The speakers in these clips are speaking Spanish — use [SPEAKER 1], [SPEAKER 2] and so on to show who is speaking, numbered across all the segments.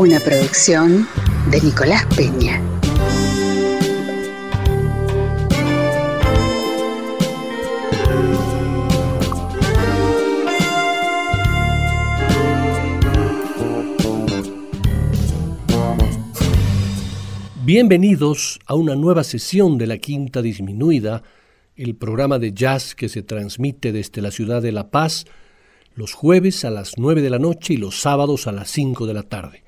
[SPEAKER 1] Una producción de Nicolás Peña.
[SPEAKER 2] Bienvenidos a una nueva sesión de la Quinta Disminuida, el programa de jazz que se transmite desde la ciudad de La Paz los jueves a las 9 de la noche y los sábados a las 5 de la tarde.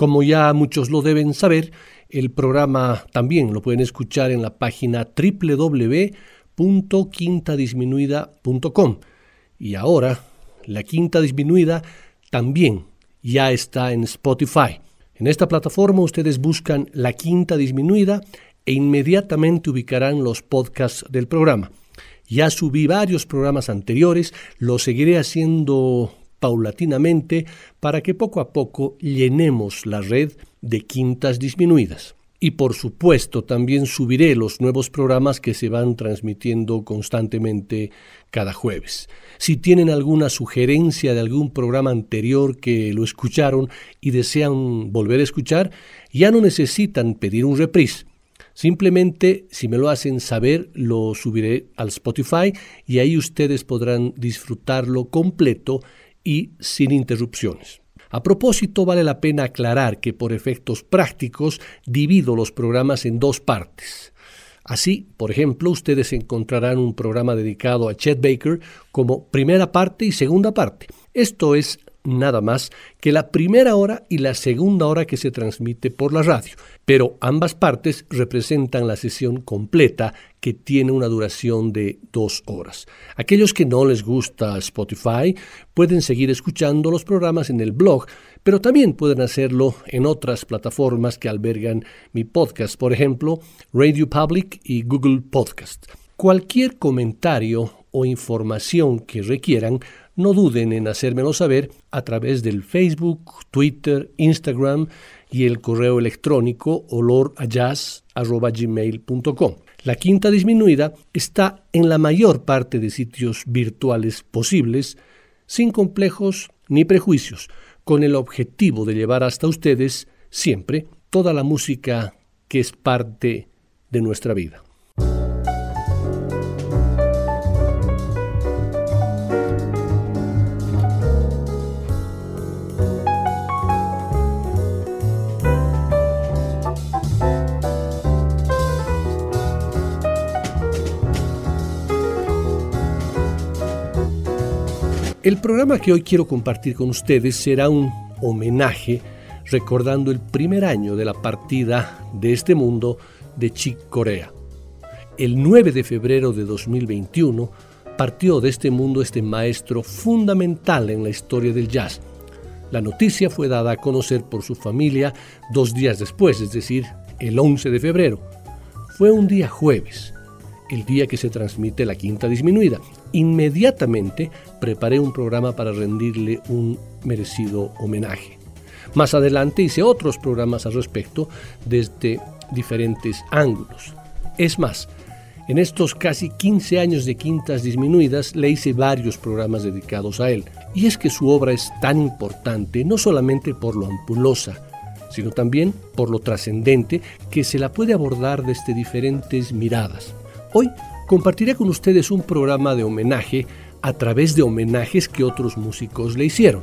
[SPEAKER 2] Como ya muchos lo deben saber, el programa también lo pueden escuchar en la página www.quintadisminuida.com. Y ahora, la quinta disminuida también ya está en Spotify. En esta plataforma ustedes buscan la quinta disminuida e inmediatamente ubicarán los podcasts del programa. Ya subí varios programas anteriores, lo seguiré haciendo paulatinamente para que poco a poco llenemos la red de quintas disminuidas. Y por supuesto también subiré los nuevos programas que se van transmitiendo constantemente cada jueves. Si tienen alguna sugerencia de algún programa anterior que lo escucharon y desean volver a escuchar, ya no necesitan pedir un reprise. Simplemente, si me lo hacen saber, lo subiré al Spotify y ahí ustedes podrán disfrutarlo completo y sin interrupciones. A propósito, vale la pena aclarar que por efectos prácticos divido los programas en dos partes. Así, por ejemplo, ustedes encontrarán un programa dedicado a Chet Baker como primera parte y segunda parte. Esto es nada más que la primera hora y la segunda hora que se transmite por la radio, pero ambas partes representan la sesión completa que tiene una duración de dos horas. Aquellos que no les gusta Spotify pueden seguir escuchando los programas en el blog, pero también pueden hacerlo en otras plataformas que albergan mi podcast, por ejemplo, Radio Public y Google Podcast. Cualquier comentario o información que requieran no duden en hacérmelo saber a través del Facebook, Twitter, Instagram y el correo electrónico olorajazz.gmail.com. La quinta disminuida está en la mayor parte de sitios virtuales posibles, sin complejos ni prejuicios, con el objetivo de llevar hasta ustedes siempre toda la música que es parte de nuestra vida. El programa que hoy quiero compartir con ustedes será un homenaje recordando el primer año de la partida de este mundo de Chick Corea. El 9 de febrero de 2021 partió de este mundo este maestro fundamental en la historia del jazz. La noticia fue dada a conocer por su familia dos días después, es decir, el 11 de febrero. Fue un día jueves, el día que se transmite la quinta disminuida, inmediatamente preparé un programa para rendirle un merecido homenaje. Más adelante hice otros programas al respecto desde diferentes ángulos. Es más, en estos casi 15 años de Quintas Disminuidas le hice varios programas dedicados a él. Y es que su obra es tan importante no solamente por lo ampulosa, sino también por lo trascendente que se la puede abordar desde diferentes miradas. Hoy compartiré con ustedes un programa de homenaje a través de homenajes que otros músicos le hicieron.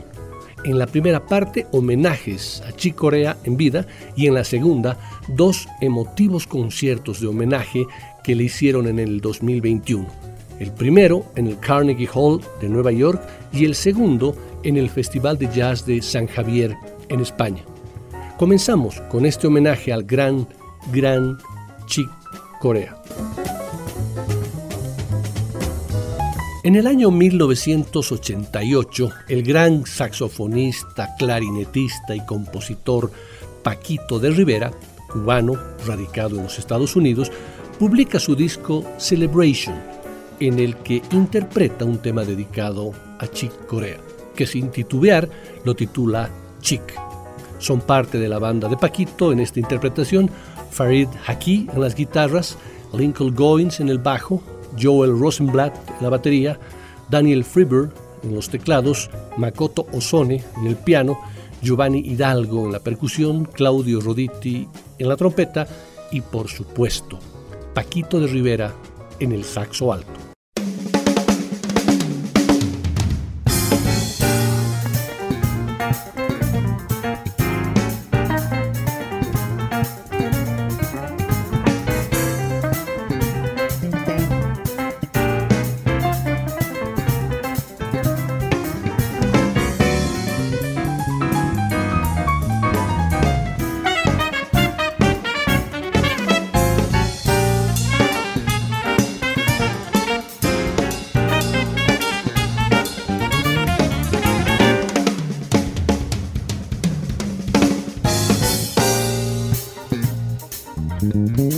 [SPEAKER 2] En la primera parte, homenajes a Chick Corea en vida y en la segunda, dos emotivos conciertos de homenaje que le hicieron en el 2021. El primero en el Carnegie Hall de Nueva York y el segundo en el Festival de Jazz de San Javier en España. Comenzamos con este homenaje al gran, gran Chick Corea. En el año 1988, el gran saxofonista, clarinetista y compositor Paquito de Rivera, cubano, radicado en los Estados Unidos, publica su disco Celebration, en el que interpreta un tema dedicado a Chick Corea, que sin titubear lo titula Chick. Son parte de la banda de Paquito en esta interpretación Farid Haki en las guitarras, Lincoln Goins en el bajo, Joel Rosenblatt en la batería, Daniel Friber en los teclados, Makoto Osone en el piano, Giovanni Hidalgo en la percusión, Claudio Roditi en la trompeta y por supuesto Paquito de Rivera en el saxo alto.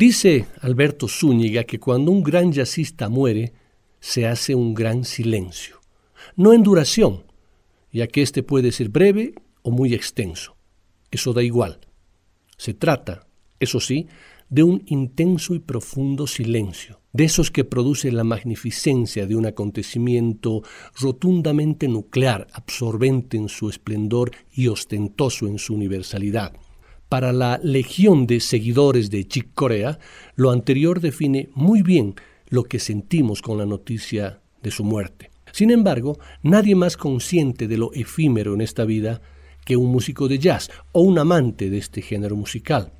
[SPEAKER 2] Dice Alberto Zúñiga que cuando un gran jazzista muere, se hace un gran silencio. No en duración, ya que éste puede ser breve o muy extenso. Eso da igual. Se trata, eso sí, de un intenso y profundo silencio, de esos que produce la magnificencia de un acontecimiento rotundamente nuclear, absorbente en su esplendor y ostentoso en su universalidad. Para la legión de seguidores de Chick Corea, lo anterior define muy bien lo que sentimos con la noticia de su muerte. Sin embargo, nadie más consciente de lo efímero en esta vida que un músico de jazz o un amante de este género musical.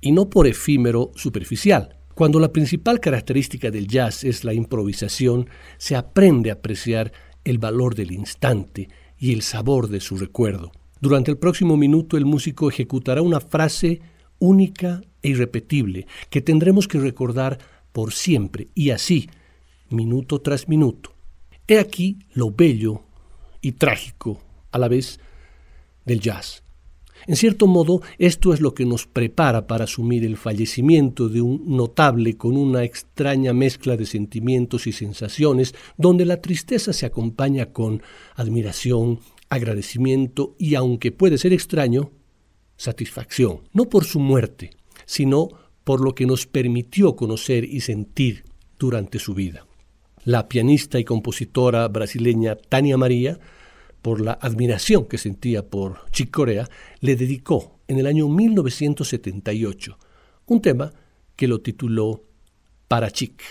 [SPEAKER 2] Y no por efímero superficial. Cuando la principal característica del jazz es la improvisación, se aprende a apreciar el valor del instante y el sabor de su recuerdo. Durante el próximo minuto el músico ejecutará una frase única e irrepetible que tendremos que recordar por siempre y así, minuto tras minuto. He aquí lo bello y trágico a la vez del jazz. En cierto modo, esto es lo que nos prepara para asumir el fallecimiento de un notable con una extraña mezcla de sentimientos y sensaciones, donde la tristeza se acompaña con admiración, agradecimiento y, aunque puede ser extraño, satisfacción, no por su muerte, sino por lo que nos permitió conocer y sentir durante su vida. La pianista y compositora brasileña Tania María, por la admiración que sentía por Chick Corea, le dedicó en el año 1978 un tema que lo tituló Para Chick.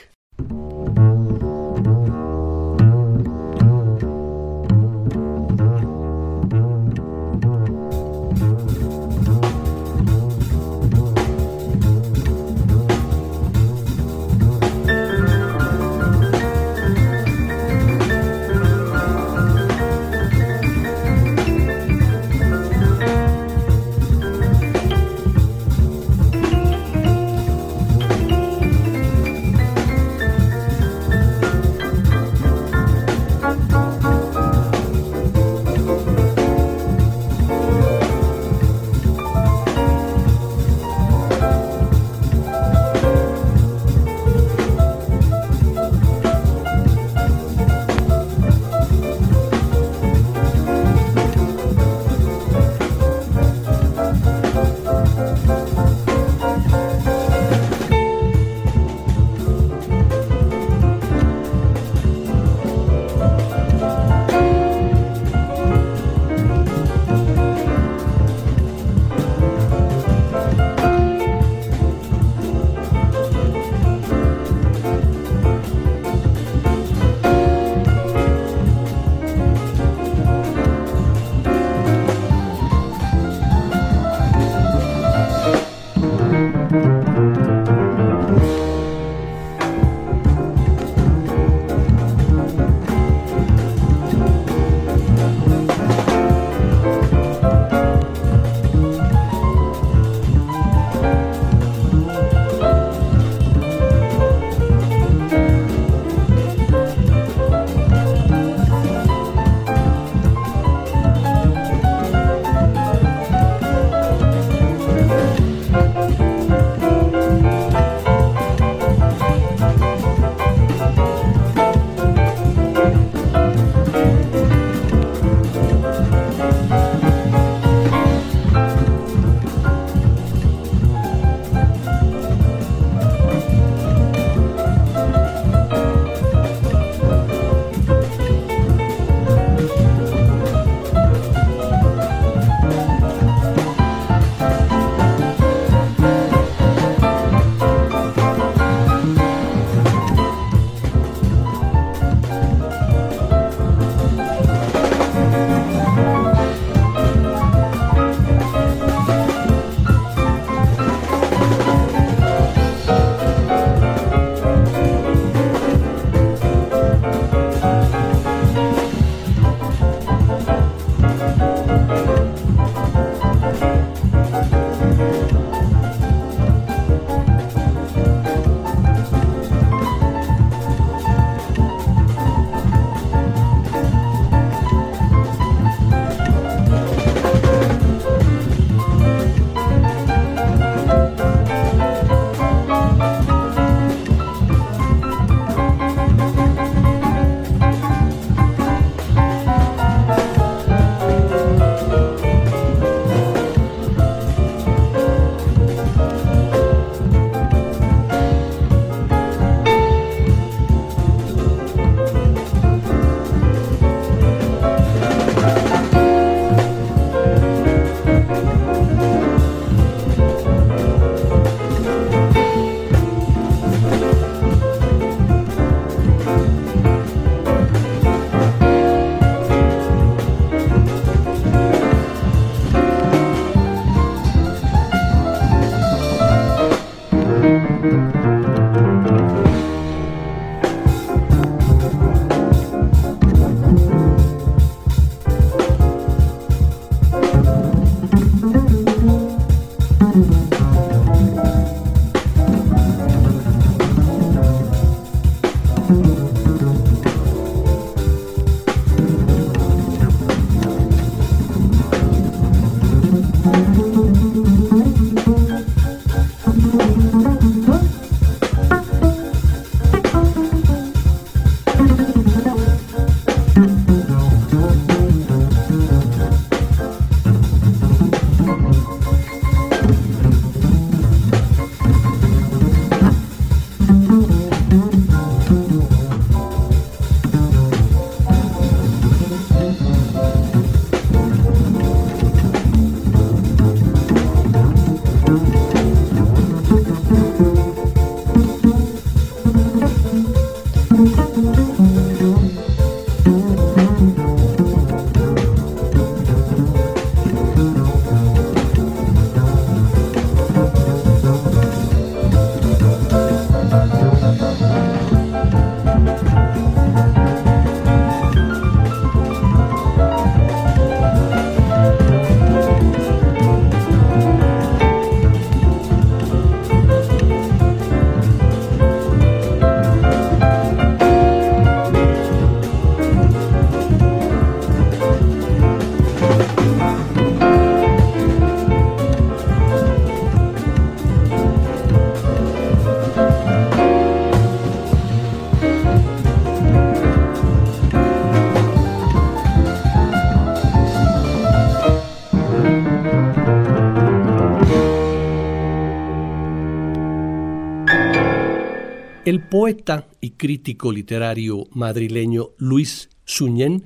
[SPEAKER 2] Poeta y crítico literario madrileño Luis Suñén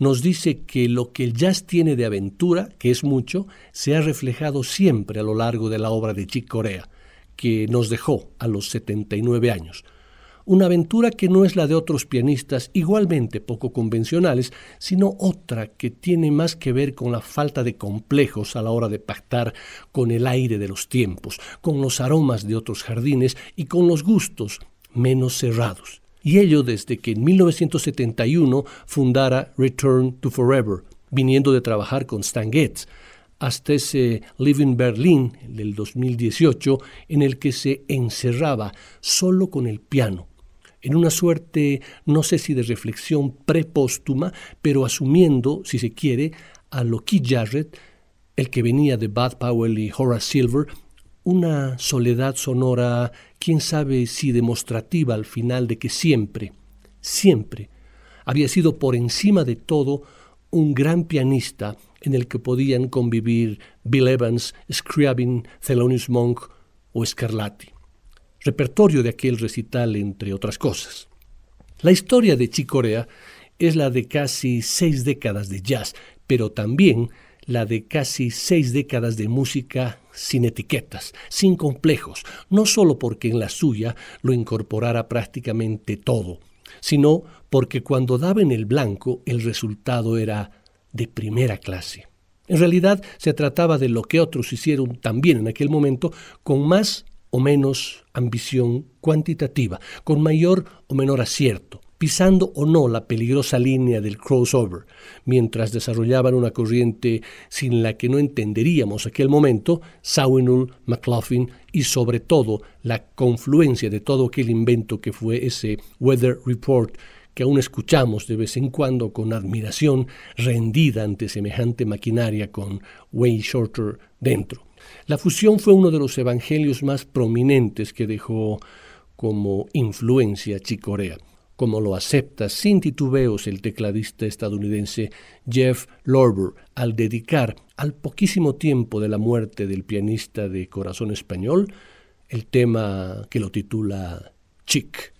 [SPEAKER 2] nos dice que lo que el jazz tiene de aventura, que es mucho, se ha reflejado siempre a lo largo de la obra de Chick Corea, que nos dejó a los 79 años. Una aventura que no es la de otros pianistas igualmente poco convencionales, sino otra que tiene más que ver con la falta de complejos a la hora de pactar con el aire de los tiempos, con los aromas de otros jardines y con los gustos menos cerrados. Y ello desde que en 1971 fundara Return to Forever, viniendo de trabajar con Stan hasta ese Living Berlin del 2018 en el que se encerraba solo con el piano, en una suerte, no sé si de reflexión prepóstuma, pero asumiendo, si se quiere, a lo Jarrett, el que venía de Bud Powell y Horace Silver, una soledad sonora, quién sabe si demostrativa al final de que siempre, siempre había sido por encima de todo un gran pianista en el que podían convivir Bill Evans, Scriabin, Thelonious Monk o Scarlatti. Repertorio de aquel recital, entre otras cosas. La historia de Chicorea es la de casi seis décadas de jazz, pero también la de casi seis décadas de música sin etiquetas, sin complejos, no solo porque en la suya lo incorporara prácticamente todo, sino porque cuando daba en el blanco el resultado era de primera clase. En realidad se trataba de lo que otros hicieron también en aquel momento con más o menos ambición cuantitativa, con mayor o menor acierto, pisando o no la peligrosa línea del crossover, mientras desarrollaban una corriente sin la que no entenderíamos aquel momento, Sawinul, McLaughlin y sobre todo la confluencia de todo aquel invento que fue ese Weather Report que aún escuchamos de vez en cuando con admiración rendida ante semejante maquinaria con Way Shorter dentro. La fusión fue uno de los evangelios más prominentes que dejó como influencia Chicorea como lo acepta sin titubeos el tecladista estadounidense Jeff Lorber al dedicar al poquísimo tiempo de la muerte del pianista de corazón español el tema que lo titula Chick.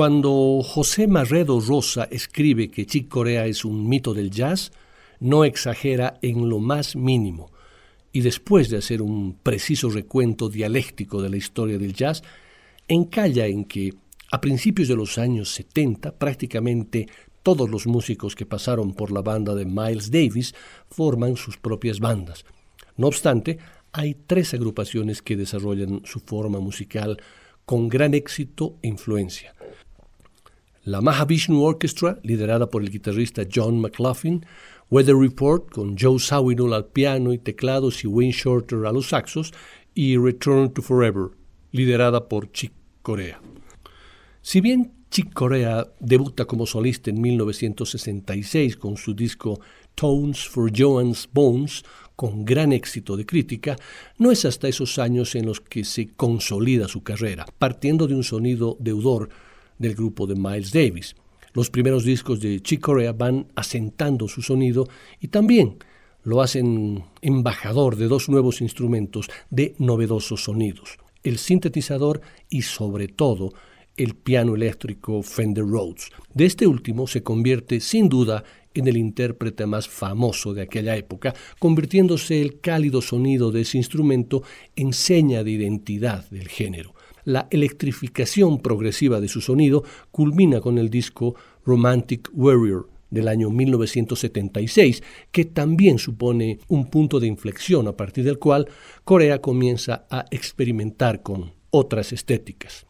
[SPEAKER 2] Cuando José Marredo Rosa escribe que Chick Corea es un mito del jazz, no exagera en lo más mínimo. Y después de hacer un preciso recuento dialéctico de la historia del jazz, encalla en que a principios de los años 70 prácticamente todos los músicos que pasaron por la banda de Miles Davis forman sus propias bandas. No obstante, hay tres agrupaciones que desarrollan su forma musical con gran éxito e influencia. La Mahavishnu Orchestra, liderada por el guitarrista John McLaughlin, Weather Report, con Joe Sawinul al piano y teclados y Wayne Shorter a los saxos, y Return to Forever, liderada por Chick Corea. Si bien Chick Corea debuta como solista en 1966 con su disco Tones for Joan's Bones, con gran éxito de crítica, no es hasta esos años en los que se consolida su carrera, partiendo de un sonido deudor del grupo de Miles Davis. Los primeros discos de Chick Corea van asentando su sonido y también lo hacen embajador de dos nuevos instrumentos de novedosos sonidos, el sintetizador y sobre todo el piano eléctrico Fender Rhodes. De este último se convierte sin duda en el intérprete más famoso de aquella época, convirtiéndose el cálido sonido de ese instrumento en seña de identidad del género. La electrificación progresiva de su sonido culmina con el disco Romantic Warrior del año 1976, que también supone un punto de inflexión a partir del cual Corea comienza a experimentar con otras estéticas.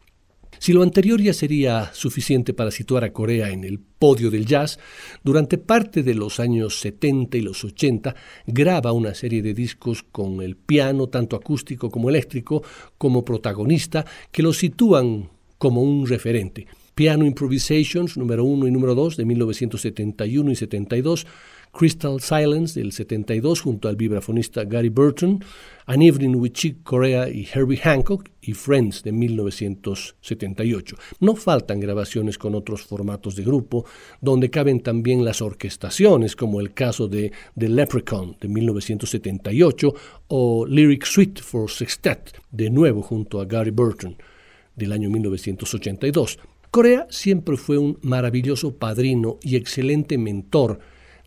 [SPEAKER 2] Si lo anterior ya sería suficiente para situar a Corea en el podio del jazz, durante parte de los años 70 y los 80 graba una serie de discos con el piano, tanto acústico como eléctrico, como protagonista, que lo sitúan como un referente. Piano Improvisations número 1 y número 2 de 1971 y 72, Crystal Silence del 72 junto al vibrafonista Gary Burton, An Evening with Chick Corea y Herbie Hancock y Friends de 1978. No faltan grabaciones con otros formatos de grupo, donde caben también las orquestaciones, como el caso de The Leprechaun de 1978 o Lyric Suite for Sextet, de nuevo junto a Gary Burton del año 1982. Corea siempre fue un maravilloso padrino y excelente mentor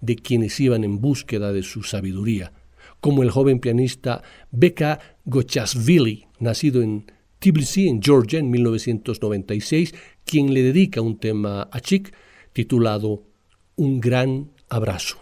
[SPEAKER 2] de quienes iban en búsqueda de su sabiduría, como el joven pianista Beka Gochasvili, nacido en Tbilisi, en Georgia, en 1996, quien le dedica un tema a Chick titulado Un gran abrazo.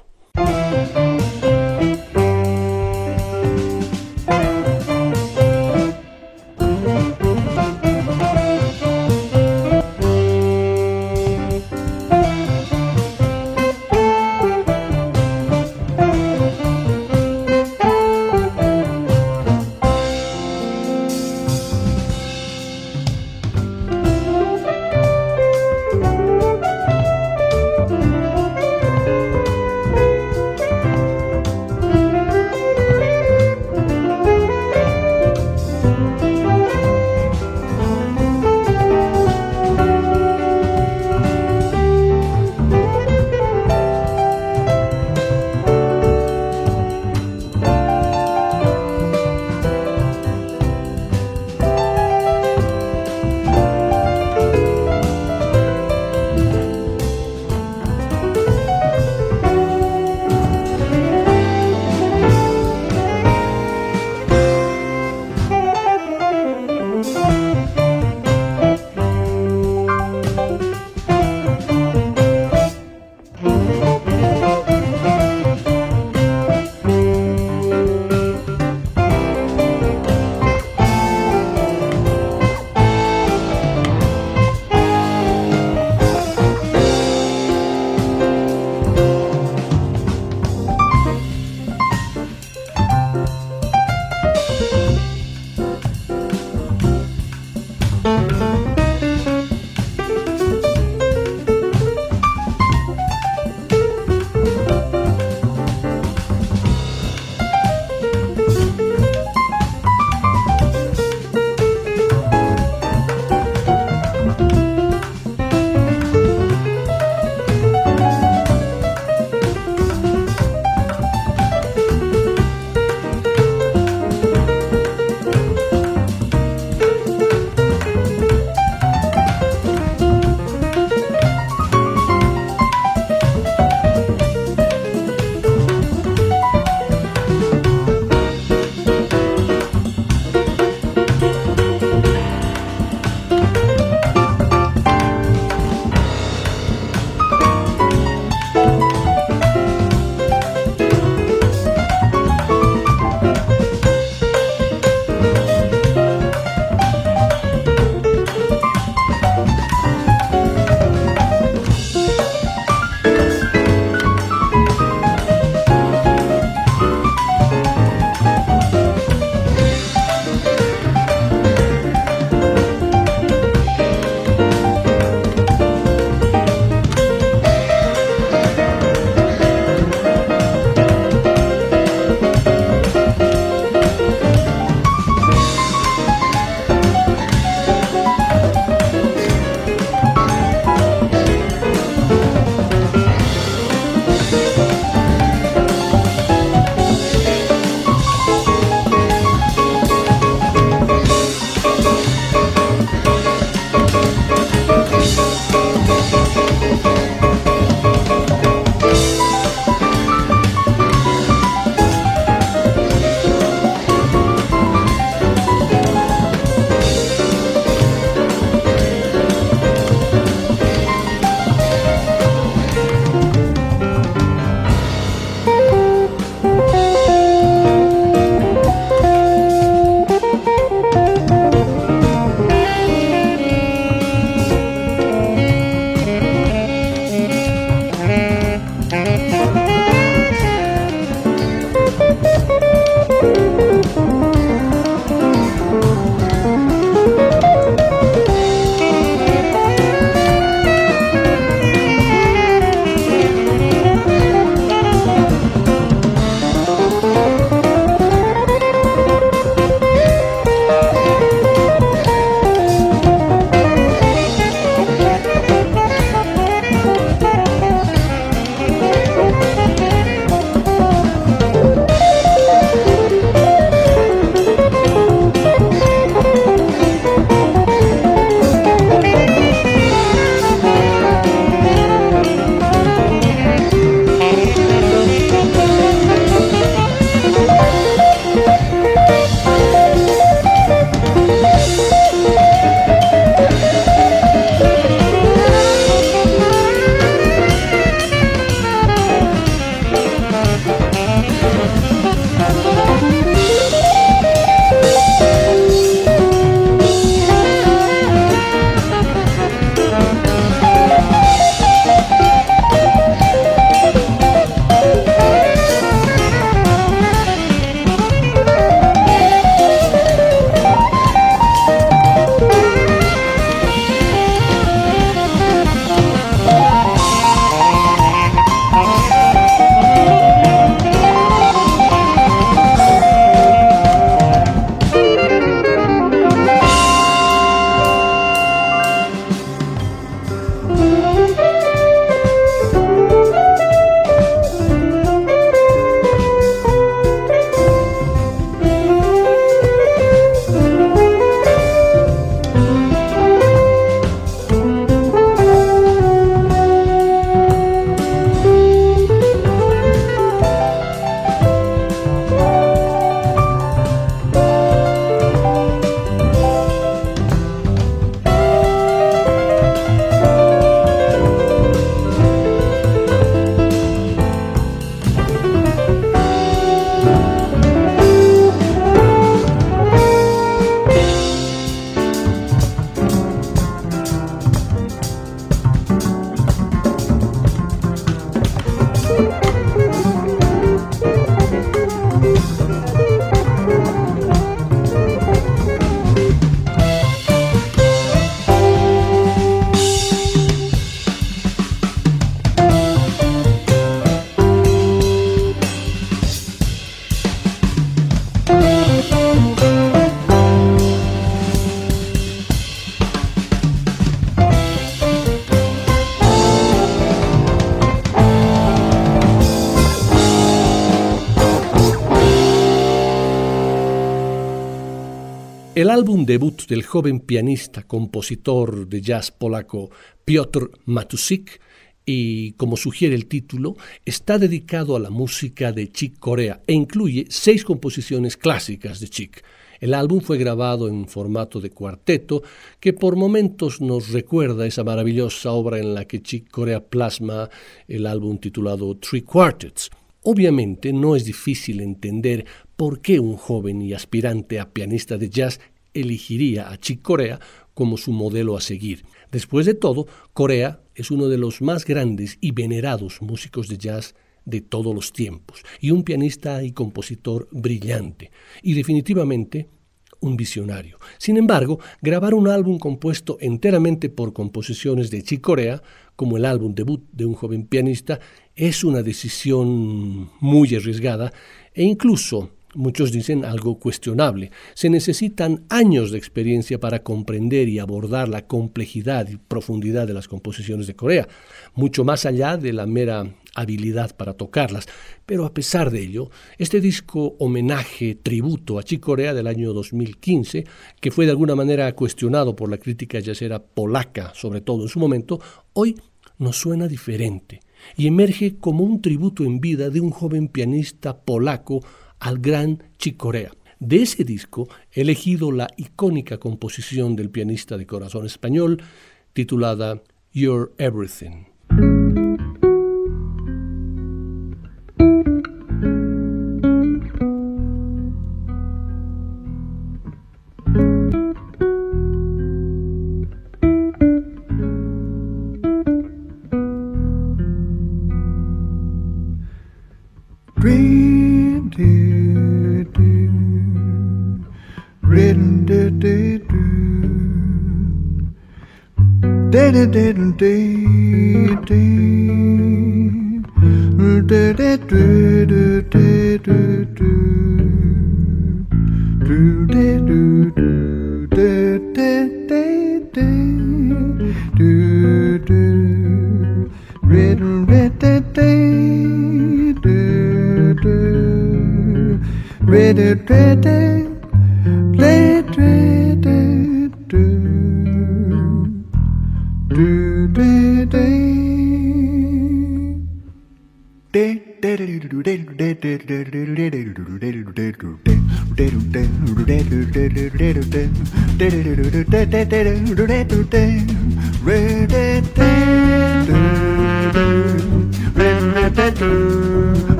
[SPEAKER 2] Debut del joven pianista, compositor de jazz polaco Piotr Matusik, y como sugiere el título, está dedicado a la música de Chick Corea e incluye seis composiciones clásicas de Chick. El álbum fue grabado en formato de cuarteto, que por momentos nos recuerda esa maravillosa obra en la que Chick Corea plasma el álbum titulado Three Quartets. Obviamente no es difícil entender por qué un joven y aspirante a pianista de jazz elegiría a Chick Corea como su modelo a seguir. Después de todo, Corea es uno de los más grandes y venerados músicos de jazz de todos los tiempos, y un pianista y compositor brillante, y definitivamente un visionario. Sin embargo, grabar un álbum compuesto enteramente por composiciones de Chick Corea, como el álbum debut de un joven pianista, es una decisión muy arriesgada e incluso muchos dicen algo cuestionable. Se necesitan años de experiencia para comprender y abordar la complejidad y profundidad de las composiciones de Corea, mucho más allá de la mera habilidad para tocarlas. Pero a pesar de ello, este disco homenaje, tributo a Chick Corea del año 2015, que fue de alguna manera cuestionado por la crítica yacera polaca, sobre todo en su momento, hoy nos suena diferente y emerge como un tributo en vida de un joven pianista polaco al gran Chicorea. De ese disco he elegido la icónica composición del pianista de corazón español titulada You're Everything.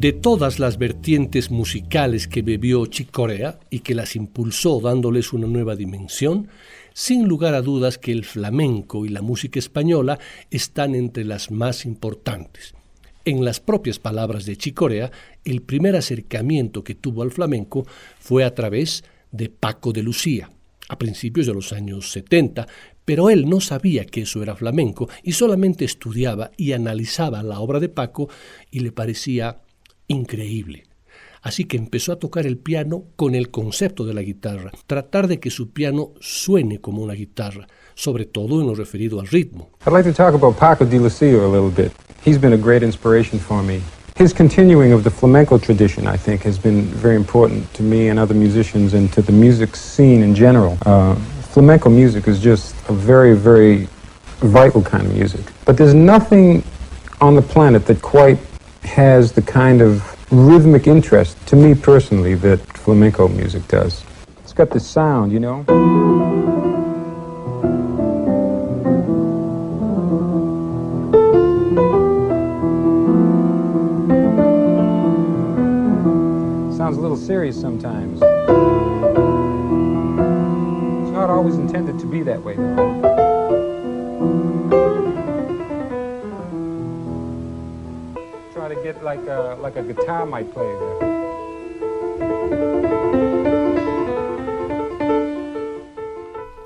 [SPEAKER 2] De todas las vertientes musicales que bebió Chick Corea y que las impulsó dándoles una nueva dimensión, sin lugar a dudas que el flamenco y la música española están entre las más importantes. En las propias palabras de Chicorea, el primer acercamiento que tuvo al flamenco fue a través de Paco de Lucía, a principios de los años 70, pero él no sabía que eso era flamenco y solamente estudiaba y analizaba la obra de Paco y le parecía increíble. Así que empezó a tocar el piano con el concepto de la guitarra, tratar de que su piano suene como una guitarra, sobre todo en lo referido al ritmo.
[SPEAKER 3] I'd like to talk about Paco de Lucia a little bit. He's been a great inspiration for me. His continuing of the flamenco tradition, I think, has been very important to me and other musicians and to the music scene in general. Uh, flamenco music is just a very, very vital kind of music. But there's nothing on the planet that quite has the kind of rhythmic interest, to me personally, that flamenco music does. It's got this sound, you know? Sounds a little serious sometimes. It's not always intended to be that way, though. There.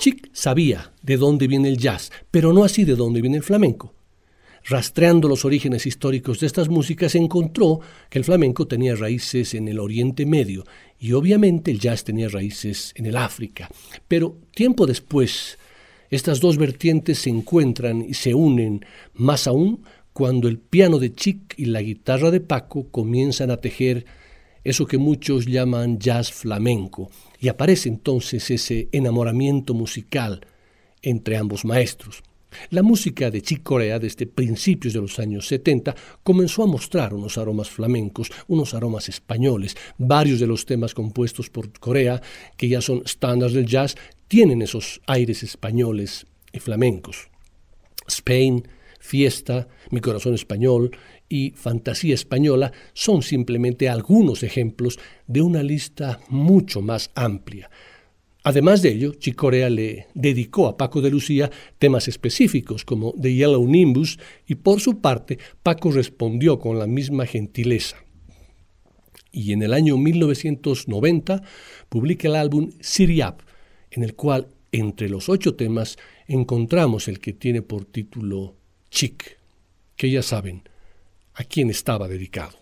[SPEAKER 2] Chick sabía de dónde viene el jazz, pero no así de dónde viene el flamenco. Rastreando los orígenes históricos de estas músicas, encontró que el flamenco tenía raíces en el Oriente Medio y obviamente el jazz tenía raíces en el África. Pero tiempo después, estas dos vertientes se encuentran y se unen más aún cuando el piano de Chick y la guitarra de Paco comienzan a tejer eso que muchos llaman jazz flamenco, y aparece entonces ese enamoramiento musical entre ambos maestros. La música de Chick Corea desde principios de los años 70 comenzó a mostrar unos aromas flamencos, unos aromas españoles. Varios de los temas compuestos por Corea, que ya son estándares del jazz, tienen esos aires españoles y flamencos. Spain, Fiesta, Mi Corazón Español y Fantasía Española son simplemente algunos ejemplos de una lista mucho más amplia. Además de ello, Chicorea le dedicó a Paco de Lucía temas específicos como The Yellow Nimbus y por su parte Paco respondió con la misma gentileza. Y en el año 1990 publica el álbum Siriap, en el cual entre los ocho temas encontramos el que tiene por título Chic, que ya saben a quién estaba dedicado.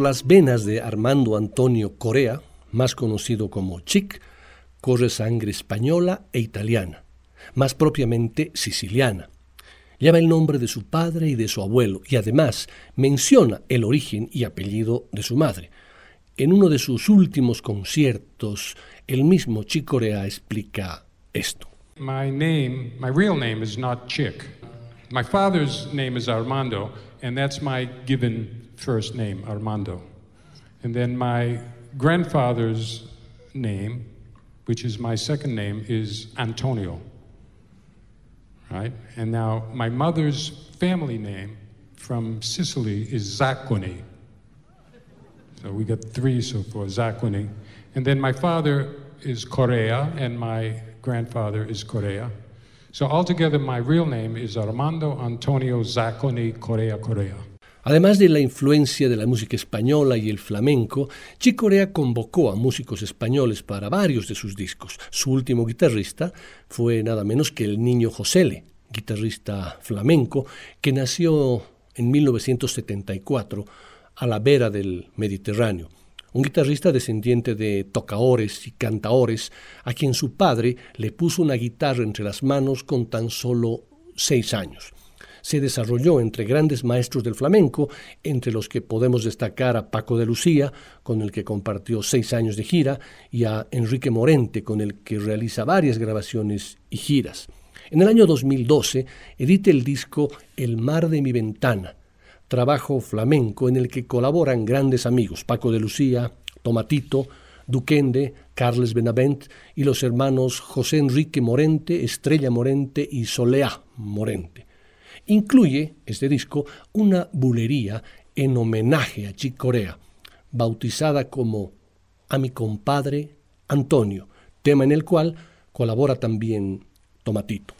[SPEAKER 2] Las venas de Armando Antonio Corea, más conocido como Chic, corre sangre española e italiana, más propiamente siciliana. Lleva el nombre de su padre y de su abuelo y además menciona el origen y apellido de su madre. En uno de sus últimos conciertos, el mismo Chic Corea explica esto.
[SPEAKER 3] My name, my real name is not Chick. My father's name is Armando, and that's my given first name, Armando. And then my grandfather's name, which is my second name, is Antonio. Right? And now my mother's family name from Sicily is Zacquini. So we got three so far, Zacquini. And then my father is Correa, and my grandfather is Correa. So altogether, my real name is Armando Antonio Zacconi Correa Correa.
[SPEAKER 2] Además de la influencia de la música española y el flamenco, Chick Corea convocó a músicos españoles para varios de sus discos. Su último guitarrista fue nada menos que el niño Josele, guitarrista flamenco, que nació en 1974 a la vera del Mediterráneo un guitarrista descendiente de tocaores y cantaores, a quien su padre le puso una guitarra entre las manos con tan solo seis años. Se desarrolló entre grandes maestros del flamenco, entre los que podemos destacar a Paco de Lucía, con el que compartió seis años de gira, y a Enrique Morente, con el que realiza varias grabaciones y giras. En el año 2012 edita el disco El mar de mi ventana, trabajo flamenco en el que colaboran grandes amigos, Paco de Lucía, Tomatito, Duquende, Carles Benavent y los hermanos José Enrique Morente, Estrella Morente y Soleá Morente. Incluye este disco una bulería en homenaje a Chick Corea, bautizada como A mi compadre Antonio, tema en el cual colabora también Tomatito.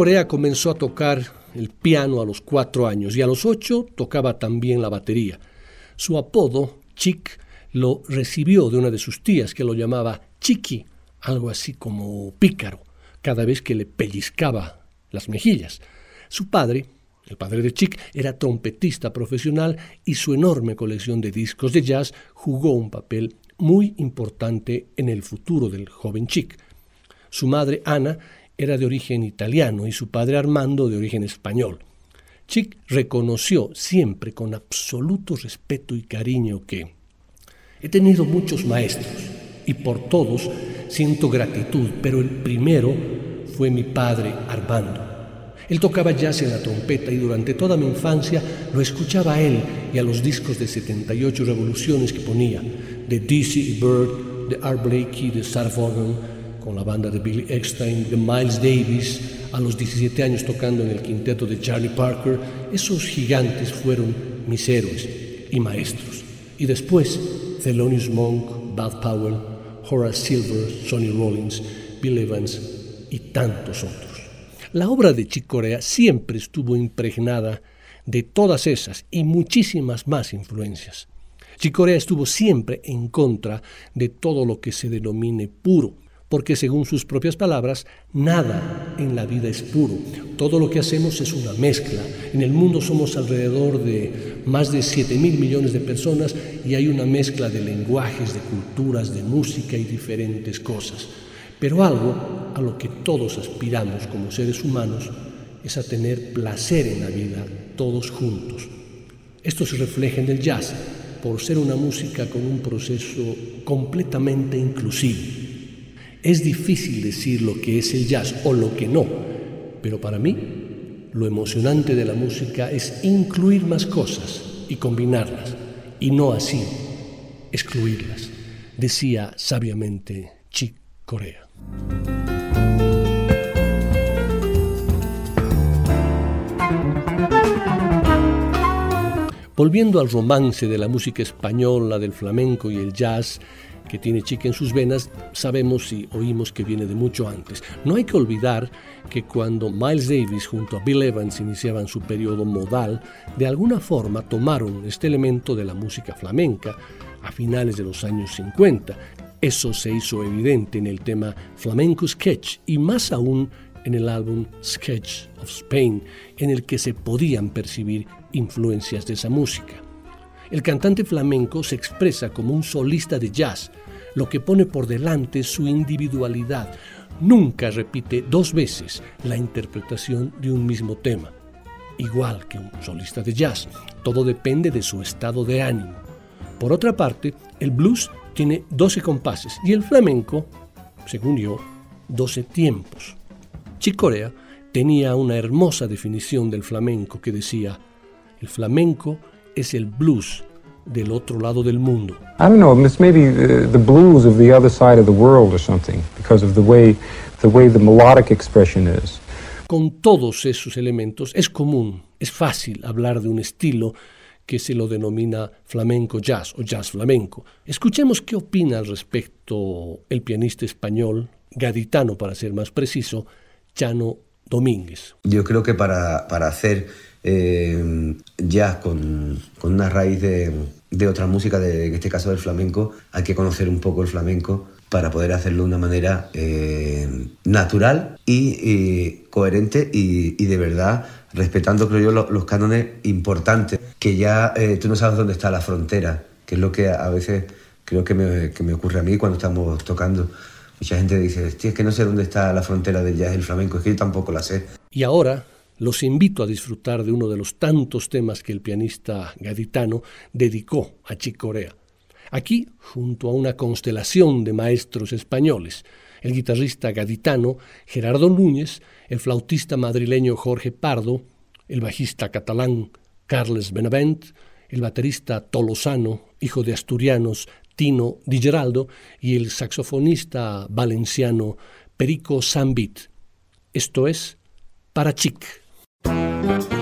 [SPEAKER 2] Corea comenzó a tocar el piano a los cuatro años y a los ocho tocaba también la batería. Su apodo, Chick, lo recibió de una de sus tías que lo llamaba Chiqui, algo así como pícaro, cada vez que le pellizcaba las mejillas. Su padre, el padre de Chick, era trompetista profesional y su enorme colección de discos de jazz jugó un papel muy importante en el futuro del joven Chick. Su madre, Ana, era de origen italiano y su padre Armando de origen español. Chick reconoció siempre con absoluto respeto y cariño que he tenido muchos maestros y por todos siento gratitud, pero el primero fue mi padre Armando. Él tocaba jazz en la trompeta y durante toda mi infancia lo escuchaba a él y a los discos de 78 revoluciones que ponía, de Dizzy Bird, de Art Blakey, de Sarah Vaughan, con la banda de Billy Eckstein, de Miles Davis, a los 17 años tocando en el quinteto de Charlie Parker, esos gigantes fueron mis héroes y maestros. Y después, Thelonious Monk, Bud Powell, Horace Silver, Sonny Rollins, Bill Evans y tantos otros. La obra de Chick Corea siempre estuvo impregnada de todas esas y muchísimas más influencias. Chick Corea estuvo siempre en contra de todo lo que se denomine puro, porque según sus propias palabras, nada en la vida es puro. Todo lo que hacemos es una mezcla. En el mundo somos alrededor de más de 7 mil millones de personas y hay una mezcla de lenguajes, de culturas, de música y diferentes cosas. Pero algo a lo que todos aspiramos como seres humanos es a tener placer en la vida todos juntos. Esto se refleja en el jazz por ser una música con un proceso completamente inclusivo. Es difícil decir lo que es el jazz o lo que no, pero para mí lo emocionante de la música es incluir más cosas y combinarlas, y no así excluirlas, decía sabiamente Chick Corea. Volviendo al romance de la música española, del flamenco y el jazz que tiene Chica en sus venas, sabemos y oímos que viene de mucho antes. No hay que olvidar que cuando Miles Davis junto a Bill Evans iniciaban su periodo modal, de alguna forma tomaron este elemento de la música flamenca a finales de los años 50 eso se hizo evidente en el tema Flamenco Sketch y más aún en el álbum Sketch of Spain, en el que se podían percibir influencias de esa música. El cantante flamenco se expresa como un solista de jazz, lo que pone por delante su individualidad. Nunca repite dos veces la interpretación de un mismo tema. Igual que un solista de jazz, todo depende de su estado de ánimo. Por otra parte, el blues tiene 12 compases y el flamenco, según yo, 12 tiempos. Chick Corea tenía una hermosa definición del flamenco que decía, el flamenco es el blues del otro lado del mundo.
[SPEAKER 3] I don't know, this may be the, the blues of the other side of the world or something because of the way the way the melodic expression is.
[SPEAKER 2] Con todos esos elementos es común, es fácil hablar de un estilo que se lo denomina flamenco jazz o jazz flamenco. Escuchemos qué opina al respecto el pianista español, gaditano para ser más preciso, Chano Domínguez.
[SPEAKER 4] Yo creo que para, hacer eh, jazz con, una raíz de, otra música, de, en este caso del flamenco, hay que conocer un poco el flamenco para poder hacerlo de una manera eh, natural y, coherente y, de verdad respetando, creo yo, los, cánones importantes, que ya eh, tú no sabes dónde está la frontera, que es lo que a veces creo que me, ocurre a mí cuando estamos tocando. Mucha gente dice, es que no sé dónde está la frontera del jazz y el flamenco, es que yo tampoco la sé.
[SPEAKER 2] Y ahora los invito a disfrutar de uno de los tantos temas que el pianista gaditano dedicó a Chick Corea. Aquí, junto a una constelación de maestros españoles, el guitarrista gaditano Gerardo Núñez, el flautista madrileño Jorge Pardo, el bajista catalán Carles Benavent, el baterista tolosano, hijo de asturianos Tino Di Geraldo, y el saxofonista valenciano Perico Sambit. Esto es para Chic.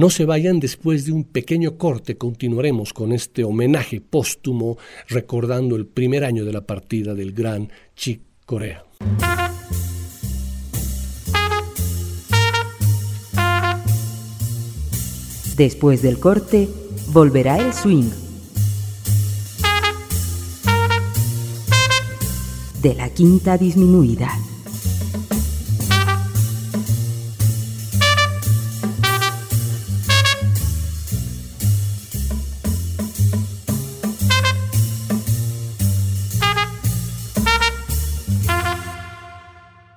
[SPEAKER 2] No se vayan después de un pequeño corte, continuaremos con este homenaje póstumo recordando el primer año de la partida del gran Chick Corea.
[SPEAKER 1] Después del corte, volverá el swing. De la quinta disminuida.